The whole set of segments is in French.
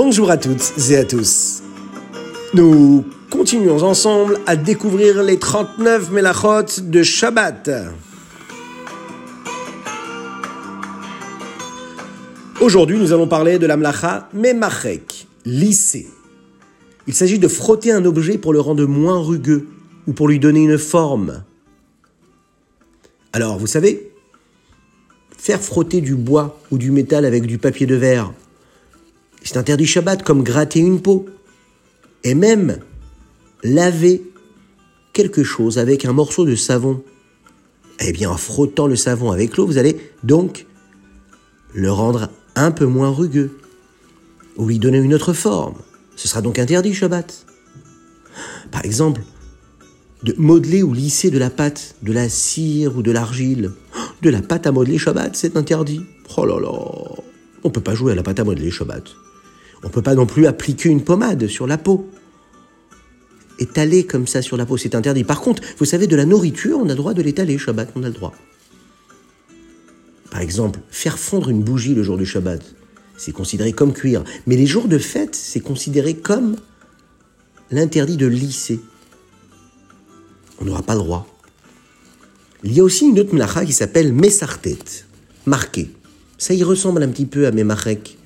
Bonjour à toutes et à tous. Nous continuons ensemble à découvrir les 39 Melachot de Shabbat. Aujourd'hui, nous allons parler de la Mlacha Memachek, lissé. Il s'agit de frotter un objet pour le rendre moins rugueux ou pour lui donner une forme. Alors, vous savez, faire frotter du bois ou du métal avec du papier de verre, c'est interdit Shabbat comme gratter une peau. Et même laver quelque chose avec un morceau de savon. Eh bien, en frottant le savon avec l'eau, vous allez donc le rendre un peu moins rugueux ou lui donner une autre forme. Ce sera donc interdit Shabbat. Par exemple, de modeler ou lisser de la pâte, de la cire ou de l'argile. De la pâte à modeler Shabbat, c'est interdit. Oh là là, jouer à la pâte à modeler Shabbat. On ne peut pas non plus appliquer une pommade sur la peau. Étaler comme ça sur la peau, c'est interdit. Par contre, vous savez, de la nourriture, on a le droit de l'étaler, Shabbat, on a le droit. Par exemple, faire fondre une bougie le jour du Shabbat, c'est considéré comme cuire. Mais les jours de fête, c'est considéré comme l'interdit de lisser. On n'aura pas le droit. Il y a aussi une autre mlacha qui s'appelle Messartet, marqué. Ça y ressemble un petit peu à Memachek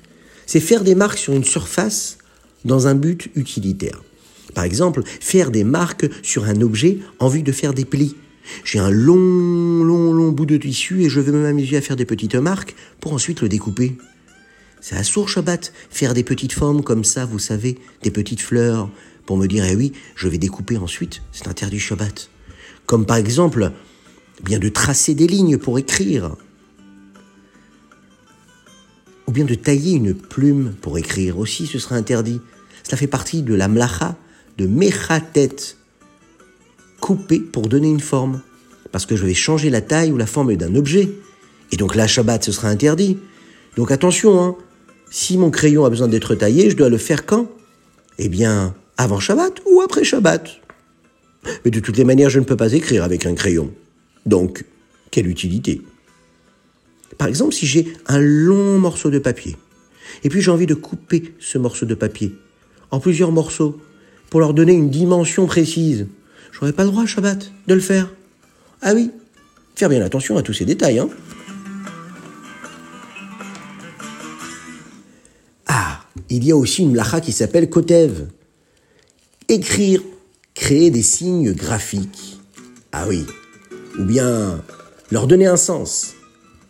c'est faire des marques sur une surface dans un but utilitaire. Par exemple, faire des marques sur un objet en vue de faire des plis. J'ai un long, long, long bout de tissu et je vais m'amuser à faire des petites marques pour ensuite le découper. C'est à sourd Shabbat, faire des petites formes comme ça, vous savez, des petites fleurs, pour me dire, eh oui, je vais découper ensuite, c'est interdit Shabbat. Comme par exemple, bien de tracer des lignes pour écrire, ou bien de tailler une plume pour écrire aussi, ce sera interdit. Cela fait partie de la mlacha, de mechatet, couper pour donner une forme. Parce que je vais changer la taille ou la forme d'un objet. Et donc la Shabbat, ce sera interdit. Donc attention, hein. si mon crayon a besoin d'être taillé, je dois le faire quand? Eh bien, avant Shabbat ou après Shabbat. Mais de toutes les manières, je ne peux pas écrire avec un crayon. Donc, quelle utilité? Par exemple, si j'ai un long morceau de papier, et puis j'ai envie de couper ce morceau de papier en plusieurs morceaux pour leur donner une dimension précise, je n'aurais pas le droit, Shabbat, de le faire. Ah oui, faire bien attention à tous ces détails. Hein. Ah, il y a aussi une lacha qui s'appelle Kotev. Écrire, créer des signes graphiques. Ah oui, ou bien leur donner un sens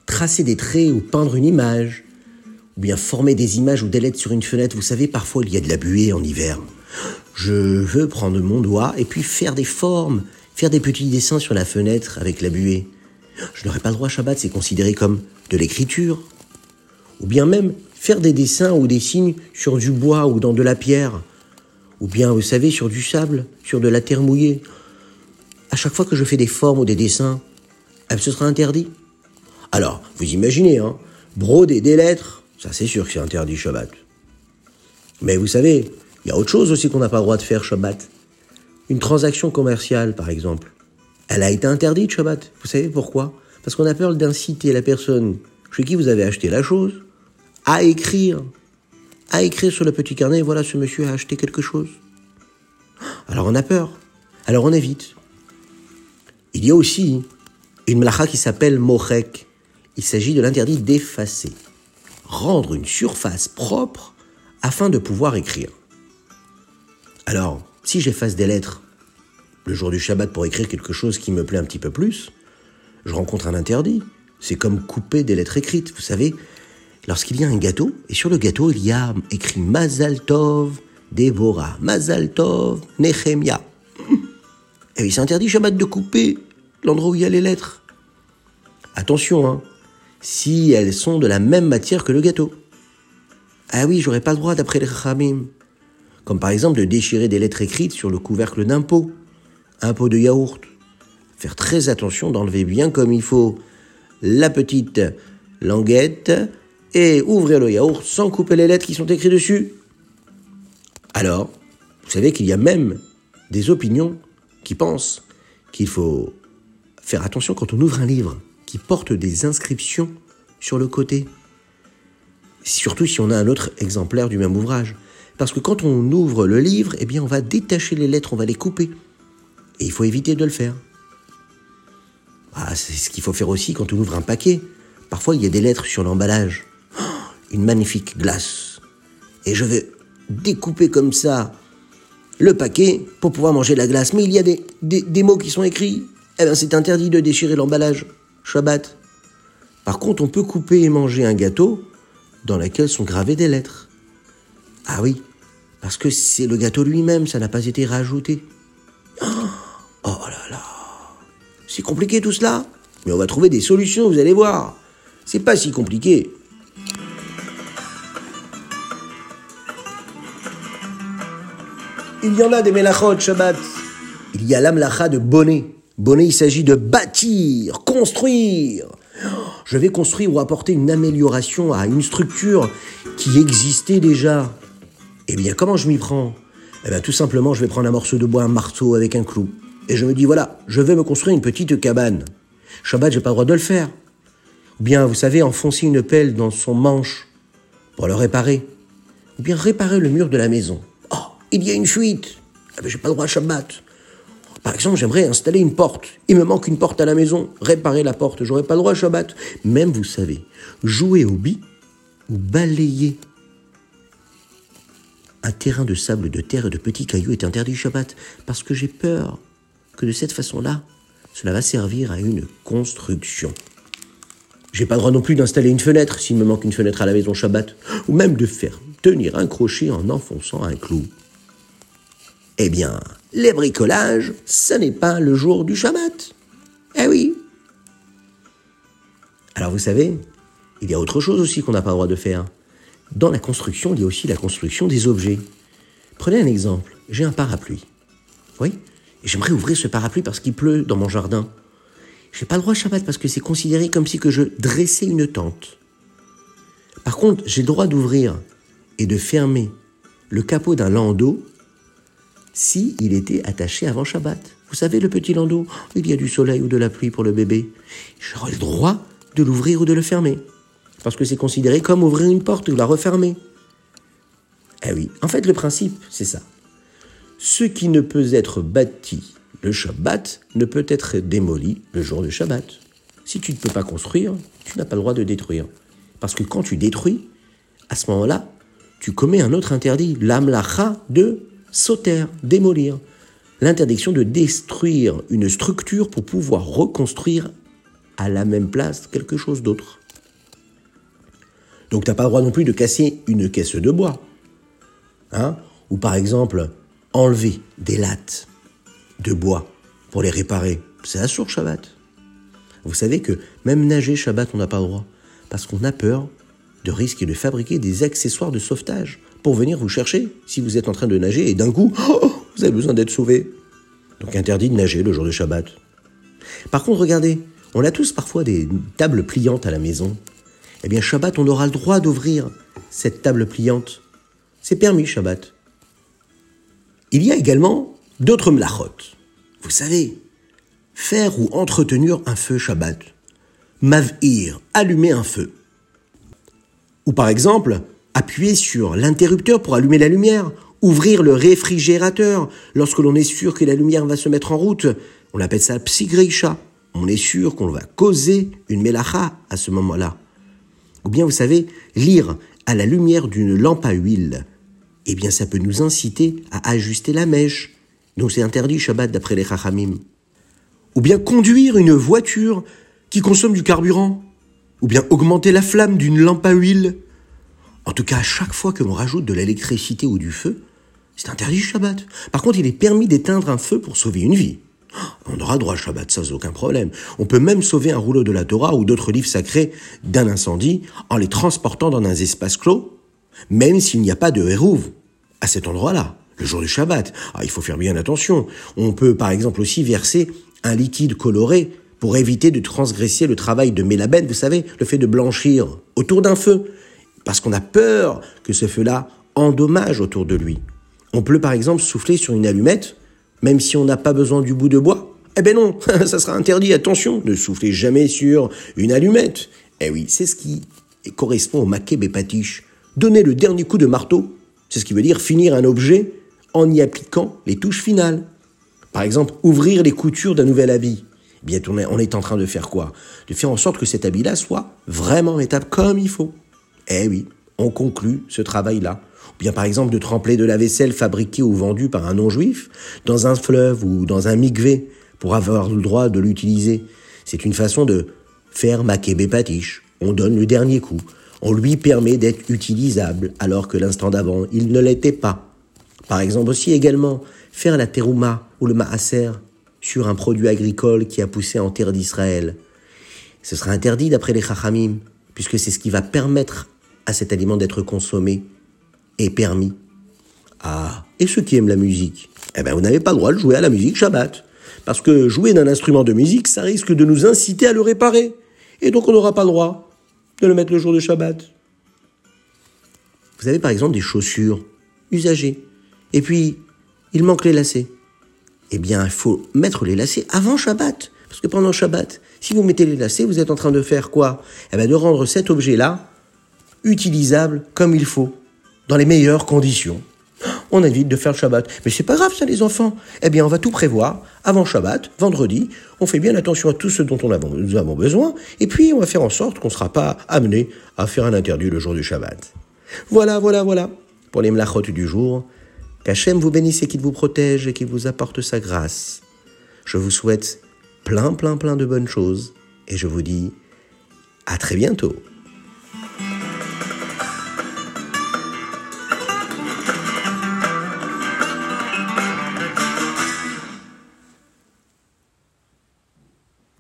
tracer des traits ou peindre une image, ou bien former des images ou des lettres sur une fenêtre. Vous savez, parfois il y a de la buée en hiver. Je veux prendre mon doigt et puis faire des formes, faire des petits dessins sur la fenêtre avec la buée. Je n'aurais pas le droit Shabbat, c'est considéré comme de l'écriture. Ou bien même faire des dessins ou des signes sur du bois ou dans de la pierre. Ou bien, vous savez, sur du sable, sur de la terre mouillée. À chaque fois que je fais des formes ou des dessins, eh, ce sera interdit. Alors, vous imaginez, hein, broder des lettres, ça c'est sûr que c'est interdit Shabbat. Mais vous savez, il y a autre chose aussi qu'on n'a pas le droit de faire Shabbat. Une transaction commerciale, par exemple. Elle a été interdite Shabbat. Vous savez pourquoi? Parce qu'on a peur d'inciter la personne chez qui vous avez acheté la chose à écrire. À écrire sur le petit carnet, voilà, ce monsieur a acheté quelque chose. Alors on a peur. Alors on évite. Il y a aussi une mlacha qui s'appelle mochek. Il s'agit de l'interdit d'effacer, rendre une surface propre afin de pouvoir écrire. Alors, si j'efface des lettres le jour du Shabbat pour écrire quelque chose qui me plaît un petit peu plus, je rencontre un interdit. C'est comme couper des lettres écrites. Vous savez, lorsqu'il y a un gâteau, et sur le gâteau, il y a écrit Mazal Tov, Déborah, Mazal Tov, Nehemia. Et il Shabbat de couper l'endroit où il y a les lettres. Attention, hein, si elles sont de la même matière que le gâteau. Ah oui, j'aurais pas le droit d'après les Chachamim. Comme par exemple de déchirer des lettres écrites sur le couvercle d'un pot, un pot de yaourt. Faire très attention d'enlever bien comme il faut la petite languette et ouvrir le yaourt sans couper les lettres qui sont écrites dessus. Alors, vous savez qu'il y a même des opinions qui pensent qu'il faut faire attention quand on ouvre un livre qui porte des inscriptions sur le côté. Surtout si on a un autre exemplaire du même ouvrage. Parce que quand on ouvre le livre, eh bien, on va détacher les lettres, on va les couper. Et il faut éviter de le faire. Ah, c'est ce qu'il faut faire aussi quand on ouvre un paquet. Parfois, il y a des lettres sur l'emballage. Oh, une magnifique glace. Et je vais découper comme ça le paquet pour pouvoir manger la glace. Mais il y a des, des, mots qui sont écrits. Eh bien, c'est interdit de déchirer l'emballage. Shabbat. Par contre, on peut couper et manger un gâteau dans lequel sont gravées des lettres. Ah oui, parce que c'est le gâteau lui-même, ça n'a pas été rajouté. Oh, oh là là, c'est compliqué tout cela, mais on va trouver des solutions, vous allez voir. C'est pas si compliqué. Il y en a des melachot Shabbat. Il y a l'amlacha de bonnet. Bonnet, il s'agit de bâtir, construire. Je vais construire ou apporter une amélioration à une structure qui existait déjà. Eh bien, comment je m'y prends? Eh bien, tout simplement, je vais prendre un morceau de bois, un marteau avec un clou. Et je me dis, voilà, je vais me construire une petite cabane. Shabbat, j'ai pas le droit de le faire. Ou bien, vous savez, enfoncer une pelle dans son manche pour le réparer. Ou bien réparer le mur de la maison il y a une fuite. Ah ben, j'ai pas le droit à Shabbat. Par exemple, j'aimerais installer une porte. Il me manque une porte à la maison. Réparer la porte. J'aurais pas le droit à Shabbat. Même, vous savez, jouer au bi ou balayer un terrain de sable, de terre et de petits cailloux est interdit Shabbat parce que j'ai peur que de cette façon-là, cela va servir à une construction. J'ai pas le droit non plus d'installer une fenêtre s'il me manque une fenêtre à la maison Shabbat, ou même de faire tenir un crochet en enfonçant un clou. Eh bien, les bricolages, ce n'est pas le jour du Shabbat. Eh oui. Alors vous savez, il y a autre chose aussi qu'on n'a pas le droit de faire. Dans la construction, il y a aussi la construction des objets. Prenez un exemple. J'ai un parapluie. Oui J'aimerais ouvrir ce parapluie parce qu'il pleut dans mon jardin. J'ai pas le droit Shabbat parce que c'est considéré comme si je dressais une tente. Par contre, j'ai le droit d'ouvrir et de fermer le capot d'un landau si il était attaché avant Shabbat. Vous savez, le petit landau, il y a du soleil ou de la pluie pour le bébé. J'aurais le droit de l'ouvrir ou de le fermer. Parce que c'est considéré comme ouvrir une porte ou la refermer. Eh oui, en fait, le principe, c'est ça. Ce qui ne peut être bâti le Shabbat ne peut être démoli le jour de Shabbat. Si tu ne peux pas construire, tu n'as pas le droit de détruire. Parce que quand tu détruis, à ce moment-là, tu commets un autre interdit, l'amlacha de sauter, démolir. L'interdiction de détruire une structure pour pouvoir reconstruire à la même place quelque chose d'autre. Donc tu n'as pas le droit non plus de casser une caisse de bois. Hein Ou par exemple, enlever des lattes de bois pour les réparer. C'est assourd Shabbat. Vous savez que même nager Shabbat, on n'a pas le droit. Parce qu'on a peur de risquer de fabriquer des accessoires de sauvetage pour venir vous chercher si vous êtes en train de nager et d'un coup, oh, vous avez besoin d'être sauvé. Donc interdit de nager le jour de Shabbat. Par contre, regardez, on a tous parfois des tables pliantes à la maison. Eh bien, Shabbat, on aura le droit d'ouvrir cette table pliante. C'est permis, Shabbat. Il y a également d'autres mlachot. Vous savez, faire ou entretenir un feu Shabbat. Mavir, allumer un feu. Ou par exemple, appuyer sur l'interrupteur pour allumer la lumière, ouvrir le réfrigérateur lorsque l'on est sûr que la lumière va se mettre en route. On appelle ça psigreisha. On est sûr qu'on va causer une melacha à ce moment-là. Ou bien, vous savez, lire à la lumière d'une lampe à huile. Eh bien, ça peut nous inciter à ajuster la mèche. Donc c'est interdit Shabbat d'après les Chachamim. Ou bien conduire une voiture qui consomme du carburant. Ou bien augmenter la flamme d'une lampe à huile. En tout cas, à chaque fois que l'on rajoute de l'électricité ou du feu, c'est interdit Shabbat. Par contre, il est permis d'éteindre un feu pour sauver une vie. On aura droit à Shabbat sans aucun problème. On peut même sauver un rouleau de la Torah ou d'autres livres sacrés d'un incendie en les transportant dans un espace clos, même s'il n'y a pas de hérouve à cet endroit-là, le jour du Shabbat. Ah, il faut faire bien attention. On peut par exemple aussi verser un liquide coloré pour éviter de transgresser le travail de mélabène, vous savez, le fait de blanchir autour d'un feu parce qu'on a peur que ce feu-là endommage autour de lui. On peut par exemple souffler sur une allumette, même si on n'a pas besoin du bout de bois. Eh ben non, ça sera interdit, attention, ne soufflez jamais sur une allumette. Eh oui, c'est ce qui correspond au maquet bépatiche. Donner le dernier coup de marteau, c'est ce qui veut dire finir un objet en y appliquant les touches finales. Par exemple, ouvrir les coutures d'un nouvel habit. Eh bien, on est en train de faire quoi? De faire en sorte que cet habit-là soit vraiment étape comme il faut. Eh oui, on conclut ce travail-là. Ou bien par exemple de tremper de la vaisselle fabriquée ou vendue par un non-juif dans un fleuve ou dans un mikvé pour avoir le droit de l'utiliser. C'est une façon de faire makébé patiche. On donne le dernier coup. On lui permet d'être utilisable alors que l'instant d'avant, il ne l'était pas. Par exemple aussi également, faire la terouma ou le maaser sur un produit agricole qui a poussé en terre d'Israël. Ce sera interdit d'après les chachamim, puisque c'est ce qui va permettre à cet aliment d'être consommé et permis. Ah, et ceux qui aiment la musique Eh bien, vous n'avez pas le droit de jouer à la musique Shabbat. Parce que jouer d'un instrument de musique, ça risque de nous inciter à le réparer. Et donc on n'aura pas le droit de le mettre le jour de Shabbat. Vous avez par exemple des chaussures usagées. Et puis, il manque les lacets. Eh bien, il faut mettre les lacets avant Shabbat. Parce que pendant Shabbat, si vous mettez les lacets, vous êtes en train de faire quoi? Eh bien, de rendre cet objet-là utilisable comme il faut, dans les meilleures conditions. On évite de faire le Shabbat. Mais c'est pas grave ça les enfants. Eh bien on va tout prévoir avant Shabbat, vendredi. On fait bien attention à tout ce dont on a, nous avons besoin. Et puis on va faire en sorte qu'on ne sera pas amené à faire un interdit le jour du Shabbat. Voilà, voilà, voilà. Pour les mlachot du jour, qu'Hachem vous bénisse et qu'il vous protège et qu'il vous apporte sa grâce. Je vous souhaite plein, plein, plein de bonnes choses. Et je vous dis à très bientôt.